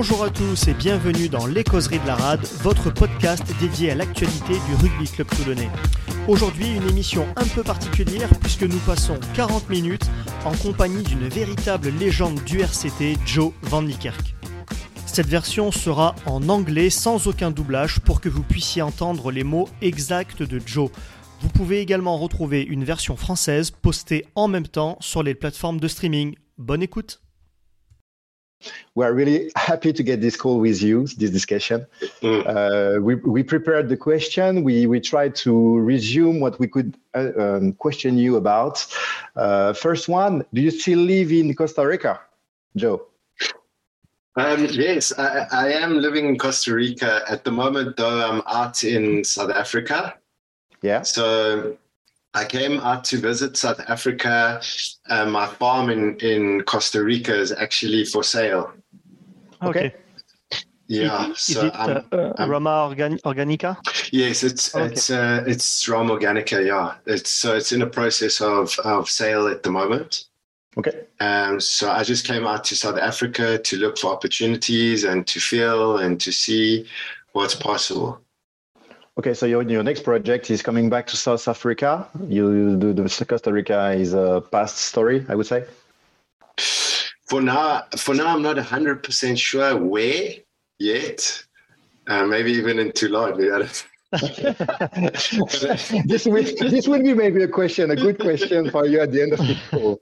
Bonjour à tous et bienvenue dans Les Causeries de la Rade, votre podcast dédié à l'actualité du rugby club toulonnais. Aujourd'hui, une émission un peu particulière puisque nous passons 40 minutes en compagnie d'une véritable légende du RCT, Joe Van Niekerk. Cette version sera en anglais sans aucun doublage pour que vous puissiez entendre les mots exacts de Joe. Vous pouvez également retrouver une version française postée en même temps sur les plateformes de streaming. Bonne écoute We're really happy to get this call with you, this discussion. Mm. Uh, we, we prepared the question. We, we tried to resume what we could uh, um, question you about. Uh, first one, do you still live in Costa Rica, Joe? Um, yes, I, I, am living in Costa Rica at the moment, though I'm out in South Africa. Yeah. So I came out to visit South Africa. Uh, my farm in, in Costa Rica is actually for sale. Okay. Yeah. Is, so is it I'm, uh, I'm, Rama Organ- Organica? Yes, it's okay. it's uh, it's Rama Organica. Yeah, it's so it's in a process of of sale at the moment. Okay. Um, so I just came out to South Africa to look for opportunities and to feel and to see what's possible. Okay, so your, your next project is coming back to South Africa. You do the Costa Rica is a past story, I would say. For now, for now, I'm not hundred percent sure where yet. Uh, maybe even in Toulon. this will this will be maybe a question, a good question for you at the end of the call.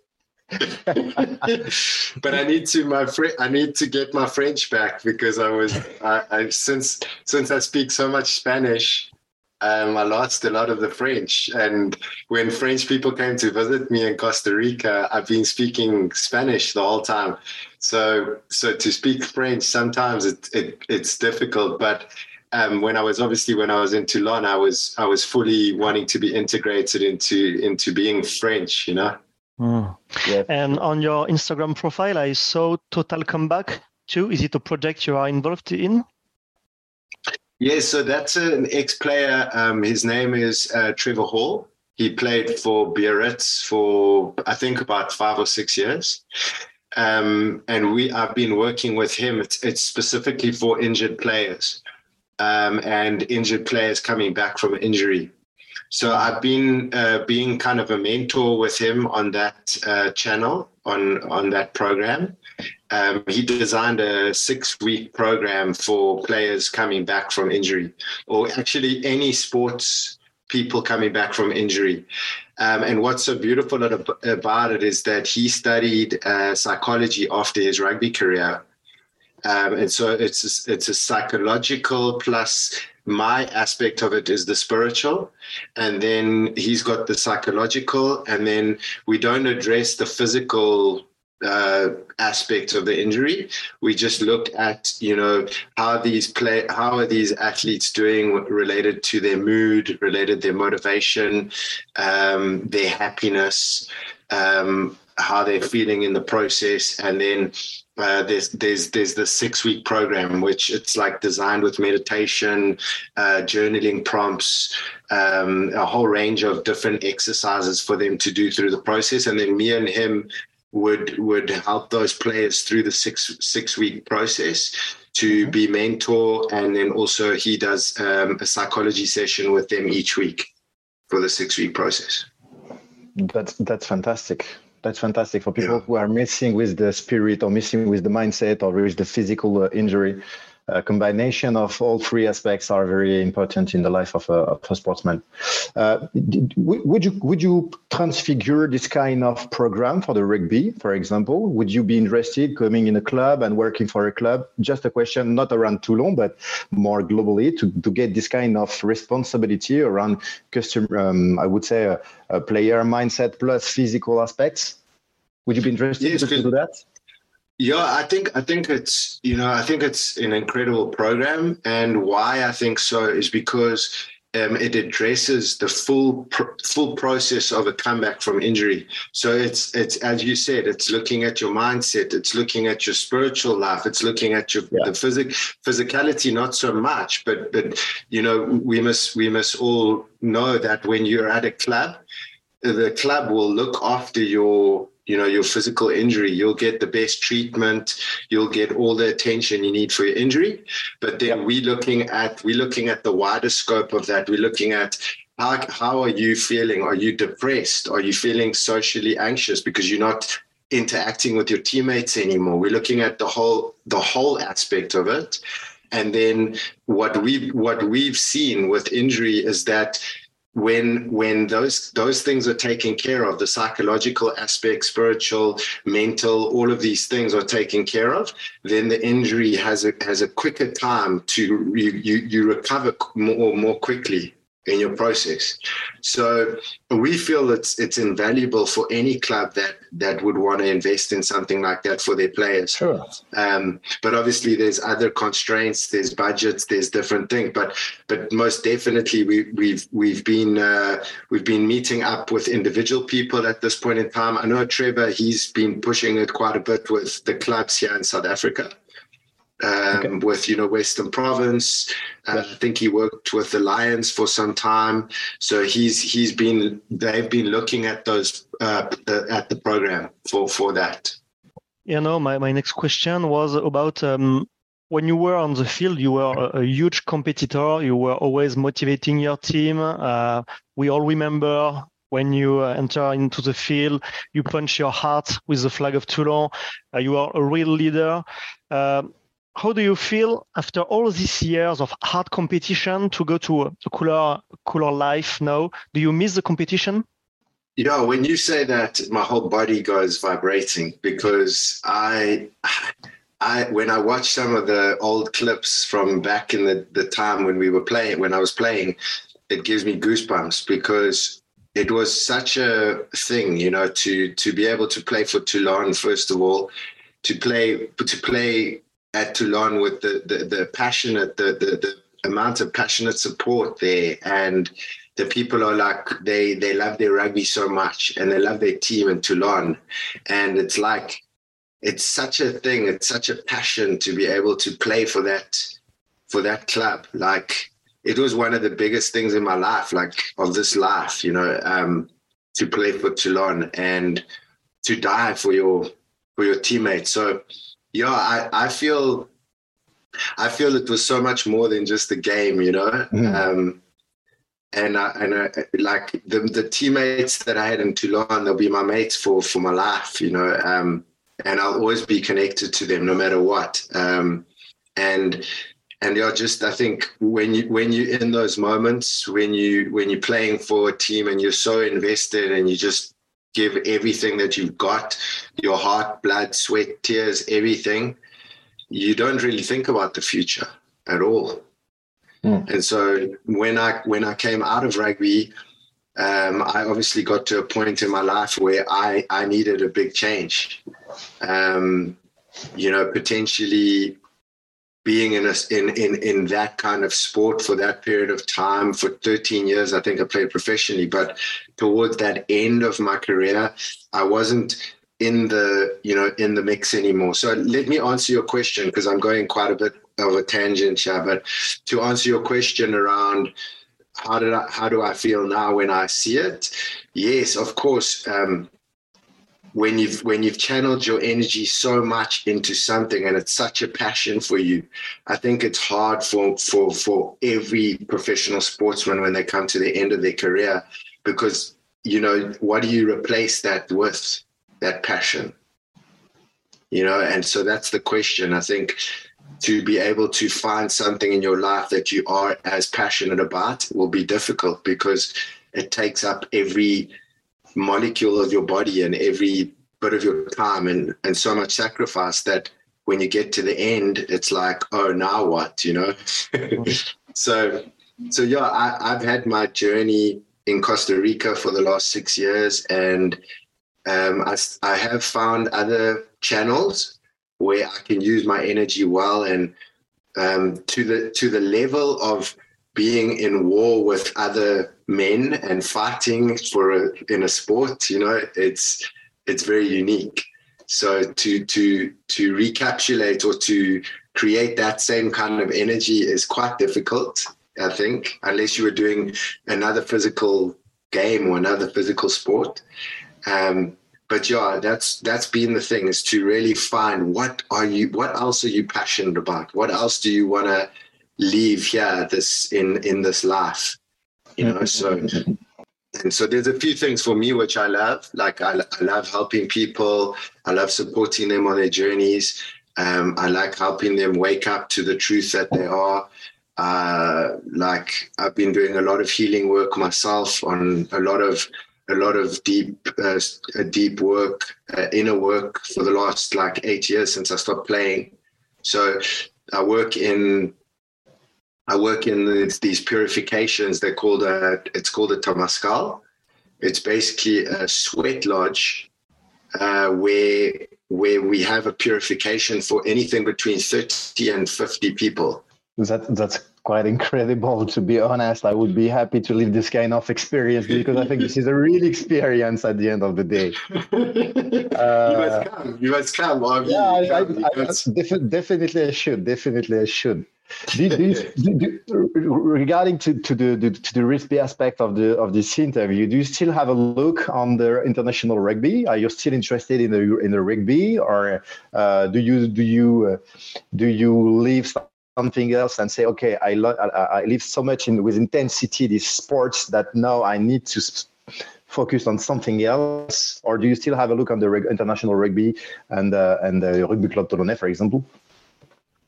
but I need to my fr- I need to get my French back because I was I, I since since I speak so much Spanish, um, I lost a lot of the French. And when French people came to visit me in Costa Rica, I've been speaking Spanish the whole time. So so to speak French sometimes it, it it's difficult, but um, when I was obviously when I was in Toulon, I was I was fully wanting to be integrated into into being French, you know. Mm. And on your Instagram profile, I saw Total Comeback too. Is it a project you are involved in? Yes, so that's an ex-player. Um, his name is uh, Trevor Hall. He played for Biarritz for I think about five or six years. Um, and we I've been working with him. It's, it's specifically for injured players um, and injured players coming back from injury. So I've been uh, being kind of a mentor with him on that uh, channel, on on that program. Um, he designed a six-week program for players coming back from injury, or actually any sports people coming back from injury. Um, and what's so beautiful about it is that he studied uh, psychology after his rugby career. Um, and so it's a, it's a psychological plus my aspect of it is the spiritual and then he's got the psychological and then we don't address the physical uh, aspect of the injury. We just look at, you know, how these play, how are these athletes doing related to their mood, related their motivation, um, their happiness, um, how they're feeling in the process, and then uh, there's there's there's the six week program which it's like designed with meditation, uh, journaling prompts, um, a whole range of different exercises for them to do through the process, and then me and him would would help those players through the six six week process to mm-hmm. be mentor, and then also he does um, a psychology session with them each week for the six week process. That's that's fantastic that's fantastic for people yeah. who are missing with the spirit or missing with the mindset or with the physical uh, injury a combination of all three aspects are very important in the life of a, of a sportsman. Uh, would you would you transfigure this kind of program for the rugby, for example? Would you be interested coming in a club and working for a club? Just a question, not around Toulon, but more globally, to, to get this kind of responsibility around customer. Um, I would say a, a, player mindset plus physical aspects. Would you be interested yes, to do that? Yeah, I think I think it's you know I think it's an incredible program, and why I think so is because um, it addresses the full pr- full process of a comeback from injury. So it's it's as you said, it's looking at your mindset, it's looking at your spiritual life, it's looking at your yeah. the physic physicality not so much, but but you know we must we must all know that when you're at a club, the club will look after your you know your physical injury you'll get the best treatment you'll get all the attention you need for your injury. But then we're looking at we're looking at the wider scope of that. We're looking at how, how are you feeling? Are you depressed? Are you feeling socially anxious because you're not interacting with your teammates anymore? We're looking at the whole the whole aspect of it. And then what we what we've seen with injury is that when when those those things are taken care of the psychological aspect spiritual mental all of these things are taken care of then the injury has a has a quicker time to you you, you recover more more quickly in your process. So we feel it's it's invaluable for any club that that would want to invest in something like that for their players. Sure. Um, but obviously, there's other constraints. There's budgets. There's different things. But but most definitely, we we've we've been uh, we've been meeting up with individual people at this point in time. I know Trevor. He's been pushing it quite a bit with the clubs here in South Africa um, okay. with you know Western Province. Uh, I think he worked with the Lions for some time, so he's he's been they've been looking at those uh, at the program for for that. You know, my my next question was about. Um, when you were on the field, you were a, a huge competitor. You were always motivating your team. Uh, we all remember when you uh, enter into the field, you punch your heart with the flag of Toulon. Uh, you are a real leader. How do you feel after all these years of hard competition to go to a cooler cooler life now? Do you miss the competition? Yeah when you say that my whole body goes vibrating because i i when i watch some of the old clips from back in the, the time when we were playing when i was playing it gives me goosebumps because it was such a thing you know to to be able to play for toulon first of all to play to play at Toulon with the the, the passionate the, the the amount of passionate support there. And the people are like they they love their rugby so much and they love their team in Toulon. And it's like it's such a thing. It's such a passion to be able to play for that for that club. Like it was one of the biggest things in my life like of this life you know um to play for Toulon and to die for your for your teammates. So yeah, I, I feel I feel it was so much more than just a game, you know. Mm. Um, and I, and I, like the the teammates that I had in Toulon, they'll be my mates for for my life, you know. Um, and I'll always be connected to them no matter what. Um, and and yeah, just I think when you when you're in those moments when you when you're playing for a team and you're so invested and you just give everything that you've got your heart, blood, sweat, tears, everything you don't really think about the future at all. Mm. And so when I when I came out of rugby, um, I obviously got to a point in my life where I I needed a big change. Um, you know, potentially being in a in in in that kind of sport for that period of time for 13 years i think i played professionally but towards that end of my career i wasn't in the you know in the mix anymore so let me answer your question because i'm going quite a bit of a tangent here but to answer your question around how did I, how do I feel now when I see it? Yes, of course. Um, when you've when you've channeled your energy so much into something and it's such a passion for you i think it's hard for for for every professional sportsman when they come to the end of their career because you know what do you replace that with that passion? You know and so that's the question. I think to be able to find something in your life that you are as passionate about will be difficult because it takes up every molecule of your body and every bit of your time and and so much sacrifice that when you get to the end it's like oh now what you know? So so yeah I, i've had my journey in costa rica for the last six years and um, I, I have found other channels where i can use my energy well and um, to the to the level of being in war with other men and fighting for a, in a sport you know it's it's very unique so to to to recapitulate or to create that same kind of energy is quite difficult i think unless you were doing another physical game or another physical sport um, but yeah, that's that's been the thing is to really find what are you, what else are you passionate about? What else do you want to leave here this in in this life? You know, so so there's a few things for me which I love. Like I, I love helping people. I love supporting them on their journeys. Um, I like helping them wake up to the truth that they are. Uh, like I've been doing a lot of healing work myself on a lot of a lot of deep uh, deep work, uh, inner work for the last like eight years since I stopped playing. So I work in I work in these purifications. They're called a, it's called a Temazcal. It's basically a sweat lodge uh, where where we have a purification for anything between 30 and 50 people. That that's quite incredible to be honest. I would be happy to live this kind of experience because I think this is a real experience at the end of the day. Uh, you must come. You must come. I mean, yeah, I, I, definitely I should. Definitely I should. do, do, do, regarding to, to the, to the risky aspect of the of this interview, do you still have a look on the international rugby? Are you still interested in the in the rugby, or uh, do you do you uh, do you leave something else and say, okay, I, lo- I, I live so much in with intensity these sports that now I need to focus on something else, or do you still have a look on the reg- international rugby and uh, and the Rugby Club Toulonnais, for example?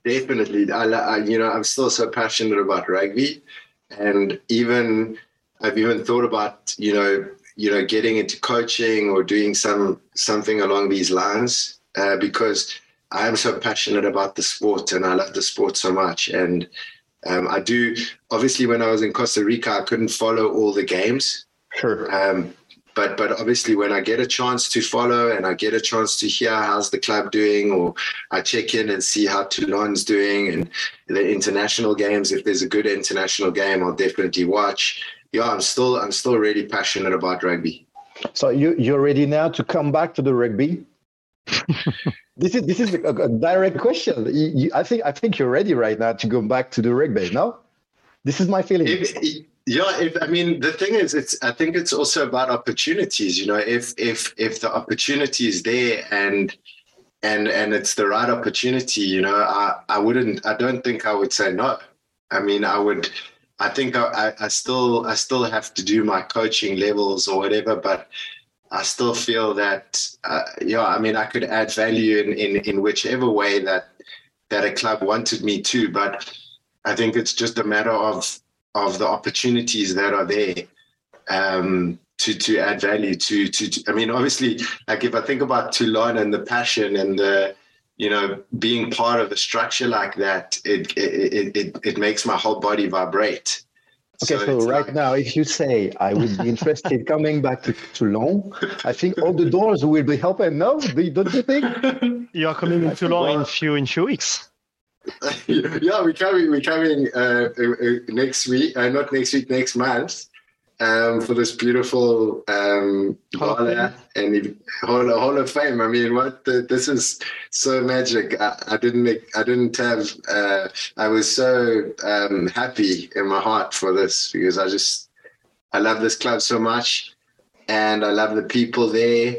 Definitely, I, I, you know I'm still so passionate about rugby, and even I've even thought about you know you know getting into coaching or doing some something along these lines uh, because I'm so passionate about the sport and I love the sport so much. And um, I do, obviously, when I was in Costa Rica, I couldn't follow all the games. Sure. Um, but but obviously, when I get a chance to follow and I get a chance to hear how's the club doing, or I check in and see how Toulon's doing and the international games. If there's a good international game, I'll definitely watch. Yeah, I'm still I'm still really passionate about rugby. So you you're ready now to come back to the rugby? this is this is a, a direct question. You, you, I think I think you're ready right now to go back to the rugby. No, this is my feeling. If, yeah, if, I mean the thing is, it's I think it's also about opportunities. You know, if if if the opportunity is there and and and it's the right opportunity, you know, I I wouldn't. I don't think I would say no. I mean, I would. I think I, I still I still have to do my coaching levels or whatever, but I still feel that, uh, yeah, I mean, I could add value in, in, in whichever way that that a club wanted me to, but I think it's just a matter of of the opportunities that are there um, to to add value to, to, to I mean, obviously, like if I think about Toulon and the passion and the you know being part of a structure like that, it it it, it makes my whole body vibrate. Okay, so, so right like... now, if you say I would be interested coming back to Toulon, I think all the doors will be open. No, don't you think? You are coming in Toulon in few in few weeks. yeah, we're coming. We're coming uh, uh, uh, next week. Uh, not next week. Next month um, for this beautiful um, gala and Hall, Hall of Fame. I mean, what the, this is so magic. I, I didn't, I didn't have. Uh, I was so um, happy in my heart for this because I just, I love this club so much, and I love the people there.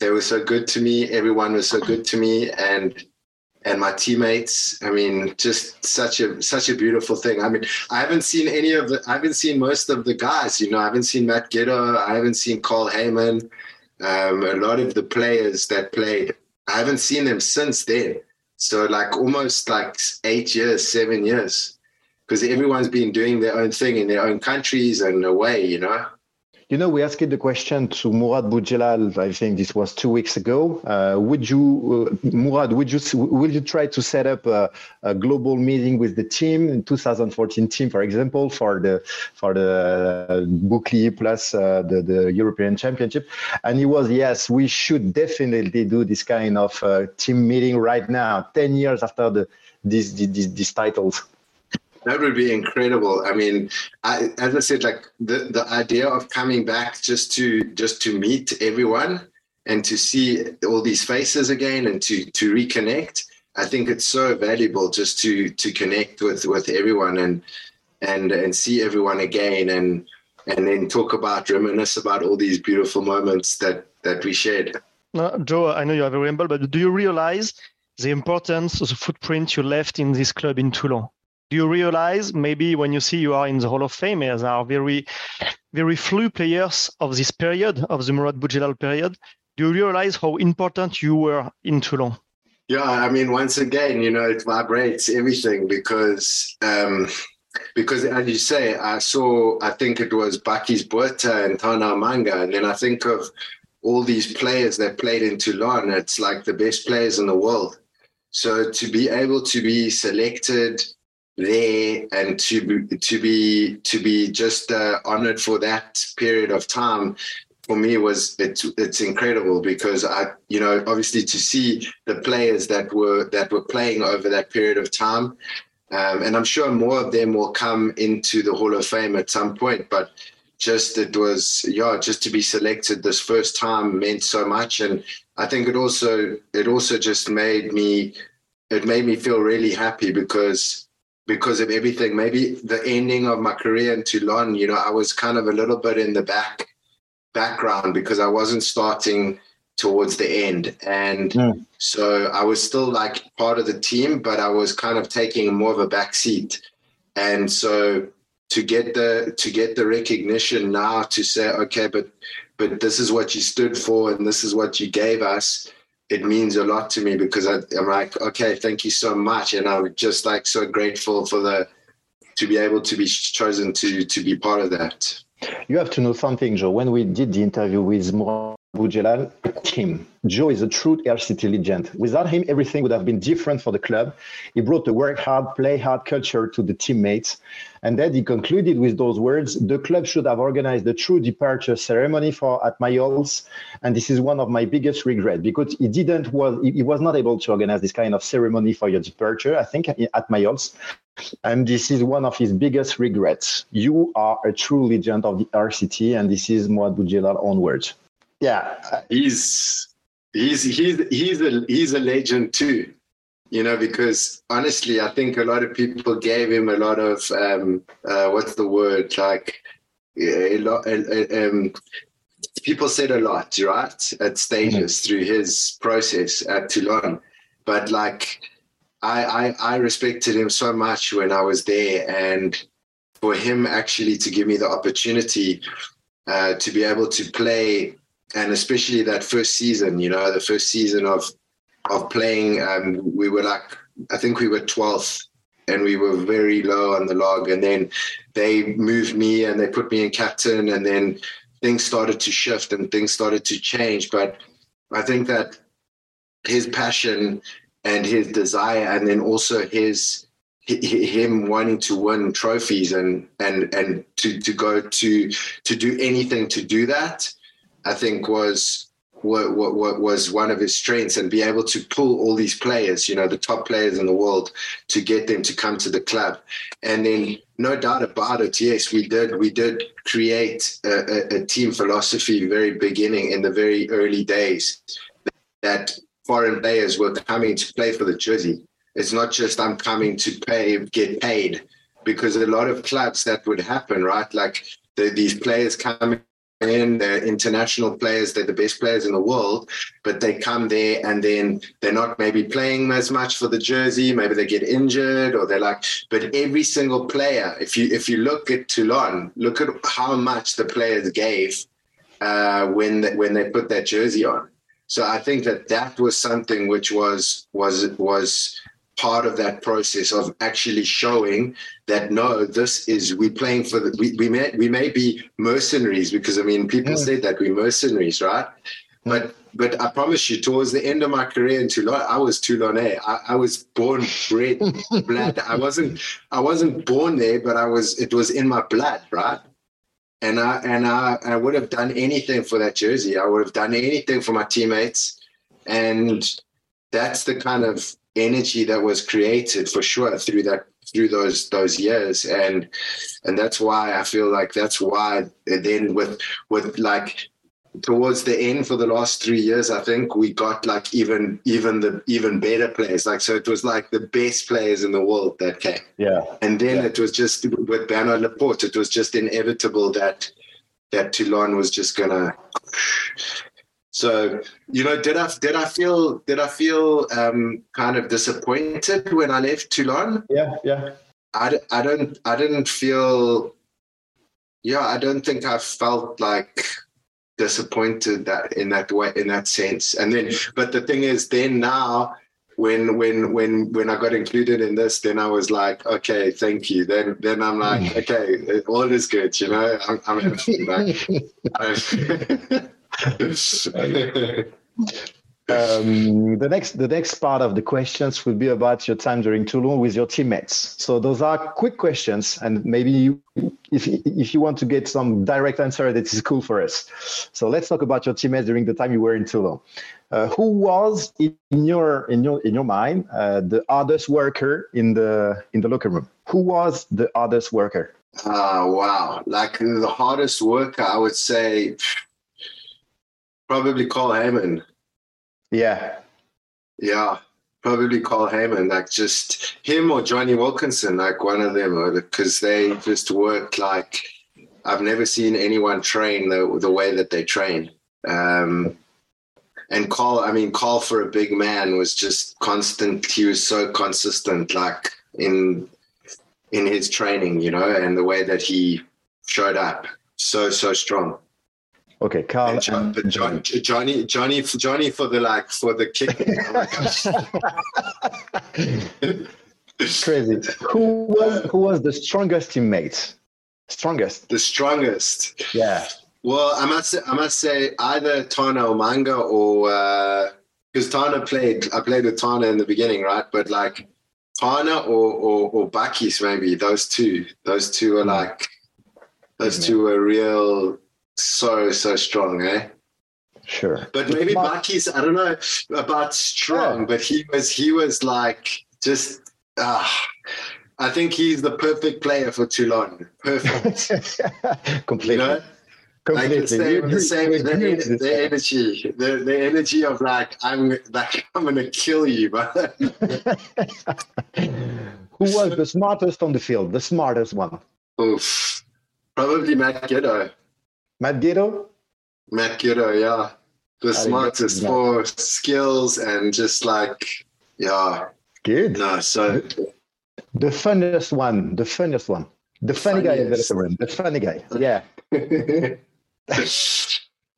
They were so good to me. Everyone was so good to me, and and my teammates. I mean, just such a such a beautiful thing. I mean, I haven't seen any of the. I haven't seen most of the guys. You know, I haven't seen Matt Giteau. I haven't seen Carl Hayman. Um, a lot of the players that played, I haven't seen them since then. So like almost like eight years, seven years, because everyone's been doing their own thing in their own countries and away. You know. You know, we asked the question to Mourad Boudjellal. I think this was two weeks ago. Uh, would you, uh, Mourad, would you will you try to set up a, a, global meeting with the team in 2014 team, for example, for the for the uh, Bouclier plus uh, the the European Championship? And he was yes, we should definitely do this kind of uh, team meeting right now, 10 years after the these these, these titles. That would be incredible. I mean, I, as I said, like the, the idea of coming back just to just to meet everyone and to see all these faces again and to to reconnect. I think it's so valuable just to to connect with with everyone and and and see everyone again and and then talk about reminisce about all these beautiful moments that that we shared. Uh, Joe, I know you are very humble, but do you realize the importance of the footprint you left in this club in Toulon? Do you realize maybe when you see you are in the Hall of Fame, there are very, very few players of this period, of the Mourad Boudjellal period? Do you realize how important you were in Toulon? Yeah, I mean, once again, you know, it vibrates everything because, um, because as you say, I saw, I think it was Bakkies Botha and Tana Umaga, and then I think of all these players that played in Toulon. It's like the best players in the world. So to be able to be selected there and to be, to be to be just uh, honored for that period of time for me was it's it's incredible because I you know obviously to see the players that were that were playing over that period of time, um, and I'm sure more of them will come into the Hall of Fame at some point. But just it was yeah just to be selected this first time meant so much, and I think it also it also just made me it made me feel really happy because because of everything. Maybe the ending of my career in Toulon, you know, I was kind of a little bit in the back background because I wasn't starting towards the end. And mm. so I was still like part of the team, but I was kind of taking more of a back seat. And so to get the to get the recognition now to say, okay, but but this is what you stood for and this is what you gave us, it means a lot to me because I, I'm like, okay, thank you so much. And I'm just like so grateful for the to be able to be chosen to to be part of that. You have to know something, Joe. When we did the interview with Mourad Boudjellal, him. Joe is a true RCT legend. Without him, everything would have been different for the club. He brought the work hard, play hard culture to the teammates. And then he concluded with those words the club should have organized a true departure ceremony for at Mayol's. And this is one of my biggest regrets because he didn't was he was not able to organize this kind of ceremony for your departure, I think, at Mayol's. And this is one of his biggest regrets. You are a true legend of the RCT, and this is Mourad Boudjellal onwards. Yeah, he's he's he's he's a he's a legend too you know, because honestly, I think a lot of people gave him a lot of um, uh, what's the word like a lot. Um, people said a lot, right, at stages mm-hmm. through his process at Toulon, but like I, I I respected him so much when I was there, and for him actually to give me the opportunity uh, to be able to play and especially that first season, you know, the first season of of playing. Um, we were like, I think we were 12th and we were very low on the log. And then they moved me and they put me in captain. And then things started to shift and things started to change. But I think that his passion and his desire, and then also his him wanting to win trophies and and and to to go to to do anything to do that, I think was what, what, what, was one of his strengths and be able to pull all these players, you know, the top players in the world to get them to come to the club. And then no doubt about it, yes, we did, we did create a, a, a team philosophy very beginning in the very early days that foreign players were coming to play for the jersey. It's not just I'm coming to pay, get paid because a lot of clubs that would happen, right? Like the, these players coming in, they're international players, they're the best players in the world, but they come there and then they're not maybe playing as much for the jersey, maybe they get injured or they're like, but every single player, if you if you look at Toulon, look at how much the players gave uh, when the, when they put that jersey on. So I think that that was something which was was was part of that process of actually showing that no, this is we're playing for the we, we may we may be mercenaries because I mean people mm. said that we're mercenaries, right? But but I promise you, towards the end of my career in Toulon, I was Toulonnais. I, I was born, bred, blood. I wasn't I wasn't born there, but I was. It was in my blood, right? And I and I, I would have done anything for that jersey. I would have done anything for my teammates, and that's the kind of energy that was created for sure through that through those those years. And and that's why i feel like that's why then with with like towards the end for the last three years i think we got like even even the even better players. Like so it was like the best players in the world that came. Yeah. And then yeah. it was just with bernard laporte it was just inevitable that that toulon was just gonna So you know, did I did I feel did I feel um, kind of disappointed when I left Toulon? Yeah, yeah. I, I don't I didn't feel yeah I don't think I felt like disappointed that in that way in that sense and then but the thing is then now when when when when I got included in this then I was like okay thank you then then I'm like okay all is good you know I'm, I'm like, Um, the next the next part of the questions will be about your time during Toulon with your teammates. So those are quick questions, and maybe you, if if you want to get some direct answer, that is cool for us. So let's talk about your teammates during the time you were in Toulon. Uh, who was in your in your in your mind uh, the hardest worker in the in the locker room? Who was the hardest worker? Oh wow! Like the hardest worker, I would say probably Carl Hayman. Yeah, Yeah, probably Carl Hayman. Like just him or Jonny Wilkinson, like one of them, because they just work like I've never seen anyone train the the way that they train. Um, and Carl, I mean, Carl for a big man was just constant. He was so consistent, like in in his training, you know, and the way that he showed up, so so strong. Okay, Carl. And John, and John, Johnny, Johnny, Johnny for the like for the. Oh. Crazy. Who was who was the strongest teammate? Strongest. the strongest. Yeah. Well, I must say, I must say either Tana Umaga or because uh, Tana played. I played with Tana in the beginning, right? But like Tana or or, or Bakkies, maybe those two. Those two are hmm. like those two are real. So so strong, eh? Sure. But maybe Mark- Bakkies, I don't know about strong, Yeah. but he was he was like just ah I think he's the perfect player for Toulon. Perfect. Completely. you know? Like Completely. the same, the same, agree- we agree with the, the energy, the, the energy of like I'm like I'm gonna kill you, but Who was the smartest on the field? The smartest one? oof, probably Matt Giteau. Matt Giteau? Matt Giteau, yeah, the smartest for skills and just like yeah, Good. no, so The funniest one. The funniest one. The funny guy in the room. The funny guy. Yeah.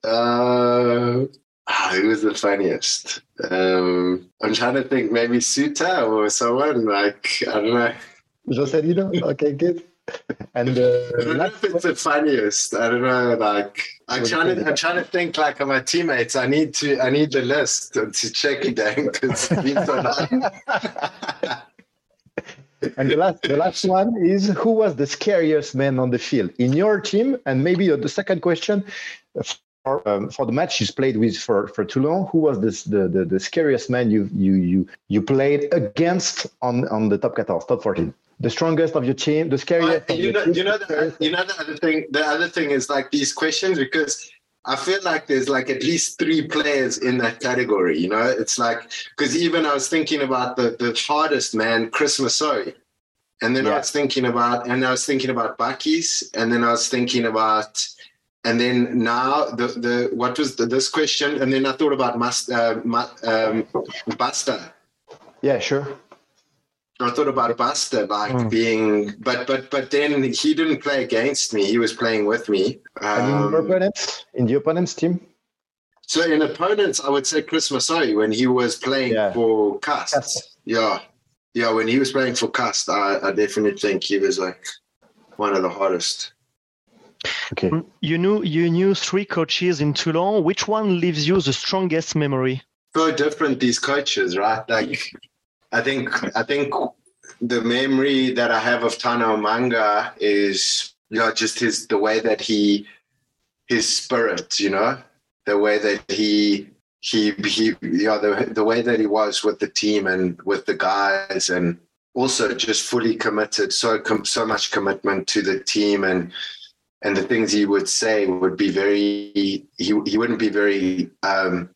uh, ah, who was the funniest? Um, I'm trying to think. Maybe Suta or someone like I don't know. José Joselino? Okay, good. And I uh, don't know if it's the funniest. I don't know. Like I'm What do you trying to. think? I'm trying to think like of my teammates. I need to. I need the list to check it down because and the last the last one is who was the scariest man on the field in your team? And maybe the second question for, um, for the match you played with for, for Toulon, who was this, the, the the scariest man you you you you played against on on the top 14, top 14? The strongest of your team, the scariest. you know. You know. the you know the other thing. The other thing is like these questions because. I feel like there's like at least three players in that category. You know, it's like because even I was thinking about the the hardest man, Chris Masoe, and then I was thinking about and I was thinking about Bakkies, and then I was thinking about and then now the the what was the, this question, and then I thought about Mas, uh, um, Basta. yeah, sure. I thought about Buster like Mm. being, but but but then he didn't play against me. He was playing with me. And in your Um, opponents, in the opponent's team, So in opponents, I would say Chris Masoe when he was playing Yeah. for Castres. Castres. Yeah. Yeah, when he was playing for Castres, I, I definitely think he was like one of the hottest. okay. You knew you knew three coaches in Toulon. Which one leaves you the strongest memory? So different these coaches, right? Like I think I think the memory that I have of Tana Umaga is you know just his the way that he his spirit, you know, the way that he he he you know the the way that he was with the team and with the guys and also just fully committed so com- so much commitment to the team and and the things he would say would be very he he wouldn't be very um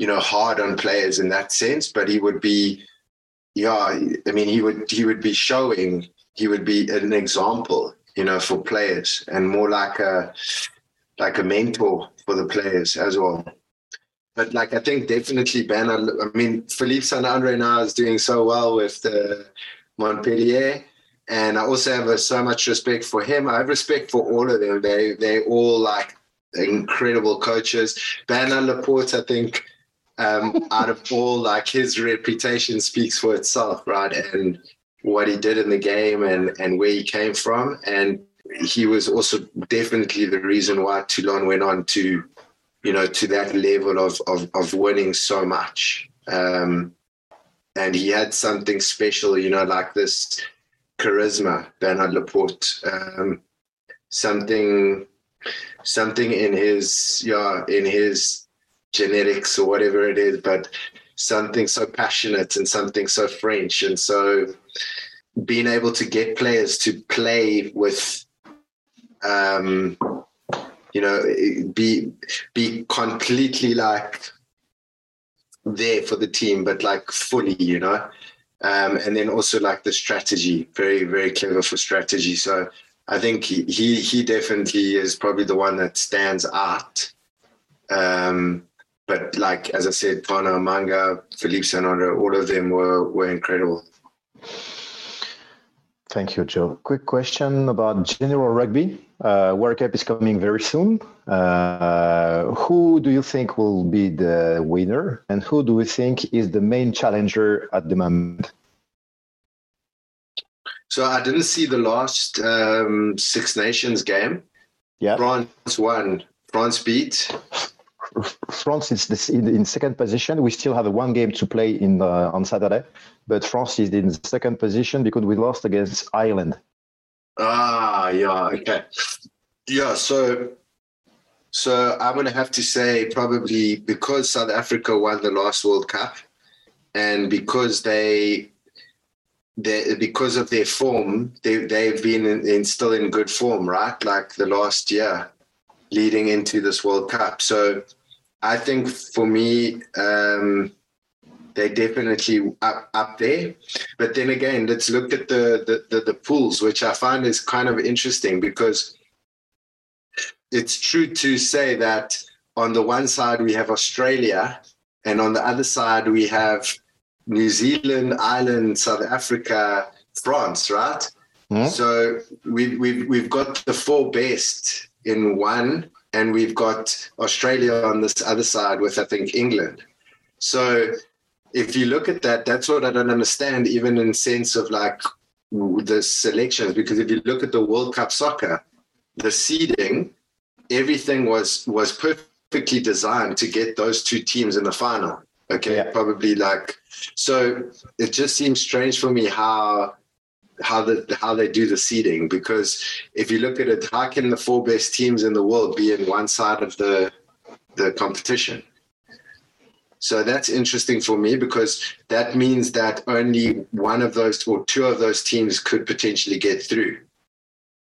you know hard on players in that sense but he would be yeah i mean he would he would be showing he would be an example you know for players and more like a like a mentor for the players as well but like I think definitely Bernard. I mean, Philippe Saint-André now is doing so well with the Montpellier, and I also have a, so much respect for him. I have respect for all of them. They they all like incredible coaches. Bernard Laporte, I think, um, out of all, like his reputation speaks for itself, right? And what he did in the game and and where he came from, and he was also definitely the reason why Toulon went on to, you know, to that level of of, of winning so much. Um, and he had something special, you know, like this charisma, Bernard Laporte. Um, something, something in his, yeah, in his genetics or whatever it is, but something so passionate and something so French, and so being able to get players to play with, um, you know, be be completely like there for the team, but like fully, you know. Um, and then also like the strategy, very very clever for strategy. So I think he he, he definitely is probably the one that stands out. Um, but like as I said, Tana Umaga, Philippe Saint-André, all of them were were incredible. Thank you, Joe. Quick question about general rugby. Uh, World Cup is coming very soon. Uh, who do you think will be the winner, and who do you think is the main challenger at the moment? So I didn't see the last um, Six Nations game. Yeah, France won. France beat. France is in second position. We still have one game to play in uh, on Saturday, but France is in second position because we lost against Ireland. Ah, yeah, okay, yeah. So, so I'm gonna have to say probably because South Africa won the last World Cup, and because they, they because of their form, they they've been in, in still in good form, right? Like the last year, leading into this World Cup. So, I think for me. Um, they're definitely up, up there. But then again, let's look at the, the, the, the pools, which I find is kind of interesting because it's true to say that on the one side we have Australia, and on the other side we have New Zealand, Ireland, South Africa, France, right? Mm-hmm. So we, we've we've got the four best in one, and we've got Australia on this other side with I think England. So if you look at that, that's what I don't understand, even in sense of like the selections. Because if you look at the World Cup soccer, the seeding, everything was was perfectly designed to get those two teams in the final. Okay, yeah. probably like so. It just seems strange for me how how the how they do the seeding because if you look at it, how can the four best teams in the world be in one side of the the competition? So that's interesting for me because that means that only one of those or two of those teams could potentially get through,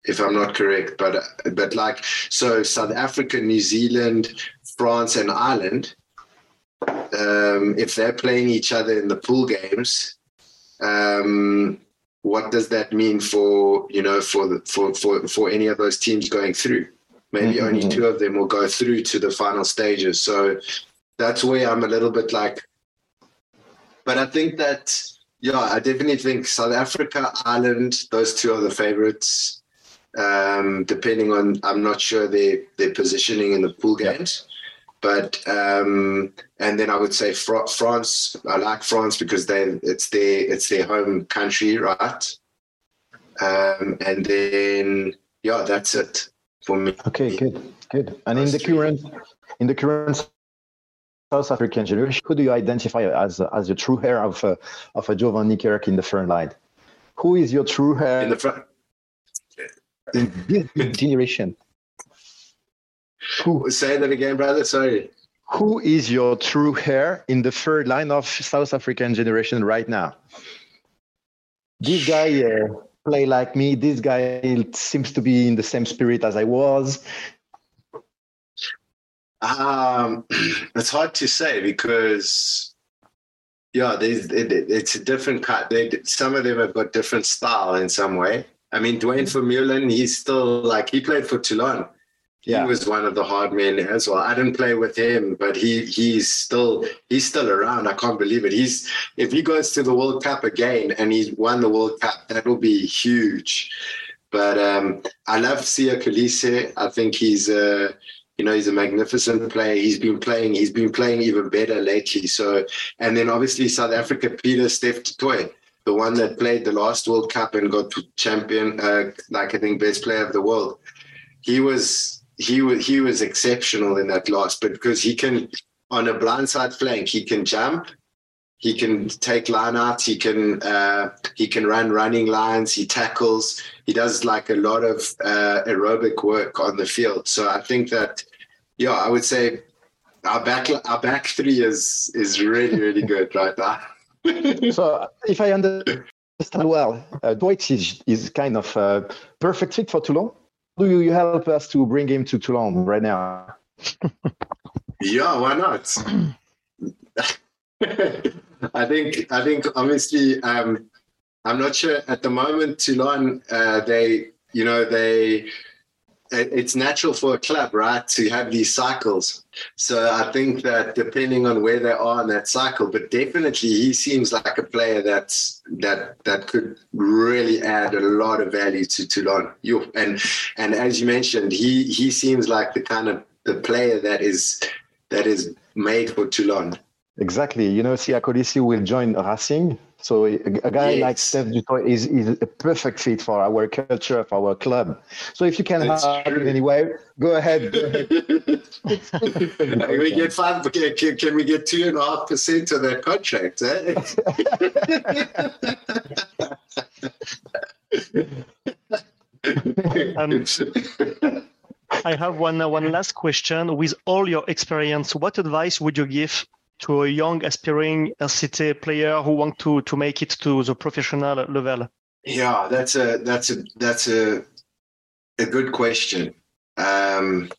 if I'm not correct. But but like so, South Africa, New Zealand, France, and Ireland, um, if they're playing each other in the pool games, um, what does that mean for you know for the, for for for any of those teams going through? Maybe mm-hmm. only two of them will go through to the final stages. So that's where I'm a little bit like, but I think that, yeah, I definitely think South Africa, Ireland, those two are the favorites. Um, depending on, I'm not sure their their positioning in the pool games, but um, and then I would say Fr- France. I like France because they it's their it's their home country, right? Um, and then yeah, that's it for me. Okay, good, good. And in the current in the current South African generation, who do you identify as as your true heir of uh, of a Joe Van Niekerk in the front line? Who is your true heir in the front in this generation? Who? Say that again, brother. Sorry. Who is your true heir in the third line of South African generation right now? This guy uh, play like me. This guy seems to be in the same spirit as I was. Um, it's hard to say because, yeah, it, it's a different cut. They, some of them have got different style in some way. I mean, mm-hmm. Vermeulen, he's still like he played for Toulon. Yeah. he was one of the hard men as well. I didn't play with him, but he he's still he's still around. I can't believe it. He's if he goes to the World Cup again and he's won the World Cup, that will be huge. But um, I love Siya Kolisi. I think he's a you know he's a magnificent player. He's been playing. He's been playing even better lately. So and then obviously South Africa, Pieter-Steph Toit the one that played the last World Cup and got to champion, uh, like I think best player of the world. He was he was he was exceptional in that last, but because he can on a blindside flank, he can jump, he can take line out, he can uh, he can run running lines, he tackles, he does like a lot of uh, aerobic work on the field. So I think that yeah, I would say our back our back three is is really really good right now. so if I understand well, uh, du Toit is, is kind of a perfect fit for Toulon. Do you help us to bring him to Toulon right now? yeah, why not? I think I think obviously um, I'm not sure at the moment Toulon uh, they you know they it's natural for a club, right, to have these cycles. So I think that depending on where they are in that cycle, but definitely he seems like a player that's that that could really add a lot of value to Toulon. You and and as you mentioned, he he seems like the kind of the player that is that is made for Toulon. Exactly. You know, Siya Kolisi will join Racing so a, a guy yes. like Steph du Toit is, is a perfect fit for our culture, for our club. So if you can That's help true. in any way, go ahead. Go ahead. can we get five? Can, can we get two and a half percent of that contract? Eh? um, I have one uh, one last question. With all your experience, what advice would you give to a young aspiring RCT player who want to to make it to the professional level? Yeah, that's a that's a that's a a good question. Um,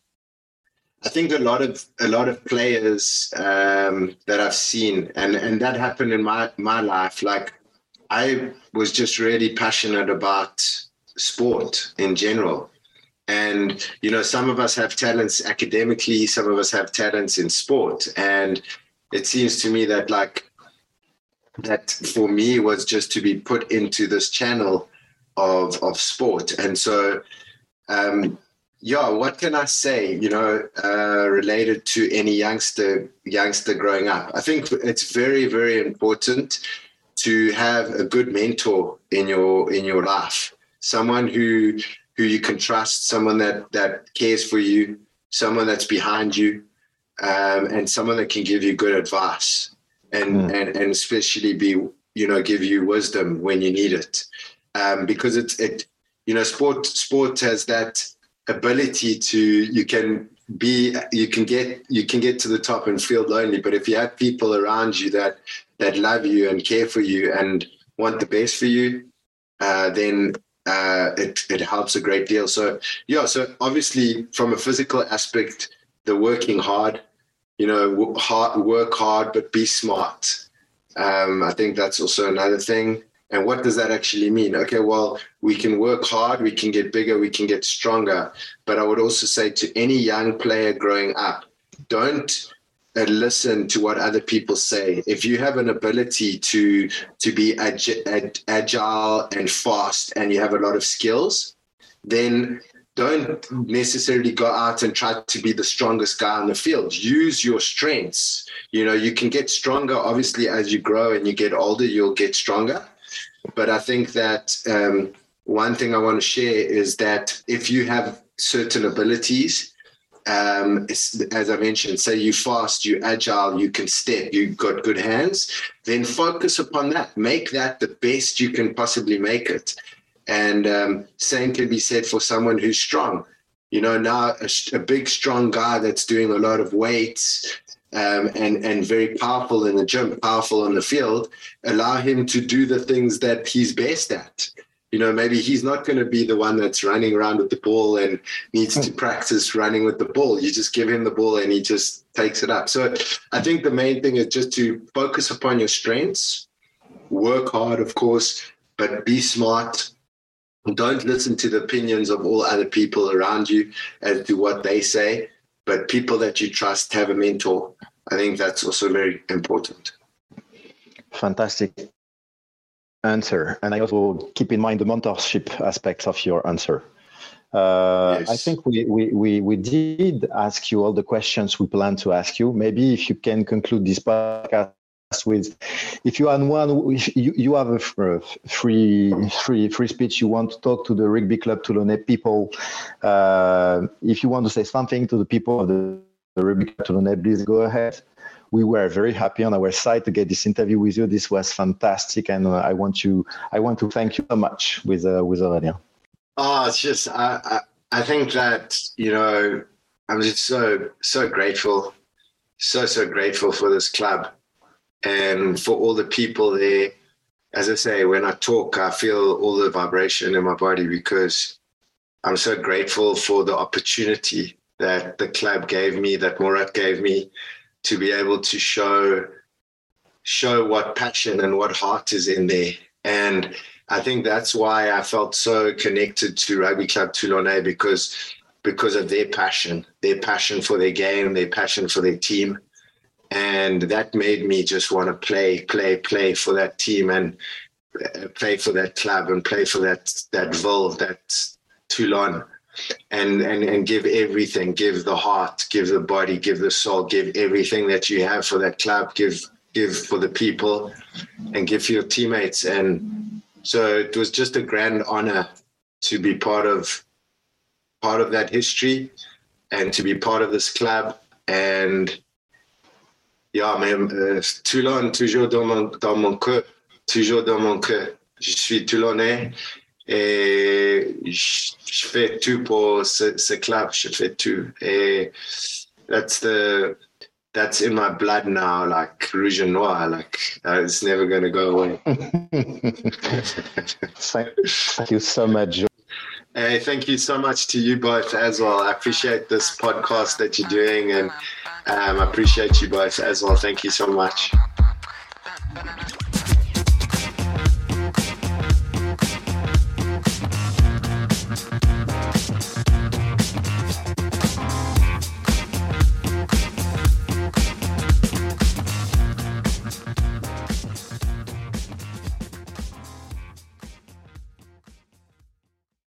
I think a lot of a lot of players um, that I've seen, and and that happened in my my life. Like I was just really passionate about sport in general, and you know, some of us have talents academically, some of us have talents in sport, and it seems to me that like that for me was just to be put into this channel of of sport. And so um yeah what can i say you know uh related to any youngster youngster growing up? I think it's very very important to have a good mentor in your in your life. Someone who who you can trust someone that that cares for you someone that's behind you um, and someone that can give you good advice and, mm. and, and especially be, you know, give you wisdom when you need it. Um, because it's, it, you know, sport, sport has that ability to, you can be, you can get, you can get to the top and feel lonely. But if you have people around you that, that love you and care for you and want the best for you, uh, then uh, it, it helps a great deal. So, yeah, so obviously from a physical aspect, the working hard, you know, hard, work hard, but be smart. Um, I think that's also another thing. And what does that actually mean? Okay, well, we can work hard, we can get bigger, we can get stronger. But I would also say to any young player growing up, don't uh, listen to what other people say. If you have an ability to to be ag- ag- agile and fast, and you have a lot of skills, then don't necessarily go out and try to be the strongest guy on the field. Use your strengths. You know, you can get stronger. Obviously, as you grow and you get older, you'll get stronger. But I think that um, one thing I want to share is that if you have certain abilities, um, as I mentioned, say you fast, you agile, you can step, you've got good hands, then focus upon that. Make that the best you can possibly make it. And um, same can be said for someone who's strong. You know, now a, a big, strong guy that's doing a lot of weights um, and and very powerful in the gym, powerful on the field, allow him to do the things that he's best at. You know, maybe he's not going to be the one that's running around with the ball and needs to practice running with the ball. You just give him the ball and he just takes it up. So I think the main thing is just to focus upon your strengths, work hard, of course, but be smart, don't listen to the opinions of all other people around you as to what they say, but people that you trust have a mentor. I think that's also very important. Fantastic answer. And I also keep in mind the mentorship aspects of your answer. Uh, yes. I think we, we, we, we did ask you all the questions we plan to ask you. Maybe if you can conclude this podcast with if you are one you, you have a free free free speech you want to talk to the rugby club toulonnais people uh, if you want to say something to the people of the, the rugby club toulonnais please go ahead. We were very happy on our side to get this interview with you. This was fantastic and uh, i want you i want to thank you so much with uh, with aurelien oh it's just I, I i think that you know i'm just so so grateful so so grateful for this club and for all the people there. As I say, when I talk, I feel all the vibration in my body because I'm so grateful for the opportunity that the club gave me, that Mourad gave me, to be able to show show what passion and what heart is in there. And I think that's why I felt so connected to Rugby Club Toulonnais because because of their passion, their passion for their game, their passion for their team and that made me just want to play, play, play for that team and uh, play for that club and play for that that Ville, that Toulon, and and and give everything, give the heart, give the body, give the soul, give everything that you have for that club, give give for the people, and give for your teammates. And so it was just a grand honor to be part of part of that history and to be part of this club. And yeah, mais euh, Toulon, toujours dans mon, dans mon cœur. Toujours dans mon cœur. Je suis Toulonnais et je, je fais tout pour ce, ce, club. Je fais tout. Et that's the that's in my blood now, like rouge and noir. Like uh, it's never going to go away. thank, thank you so much. Hey, thank you so much to you both as well. I appreciate this podcast that you're doing and um, I appreciate you both as well. Thank you so much.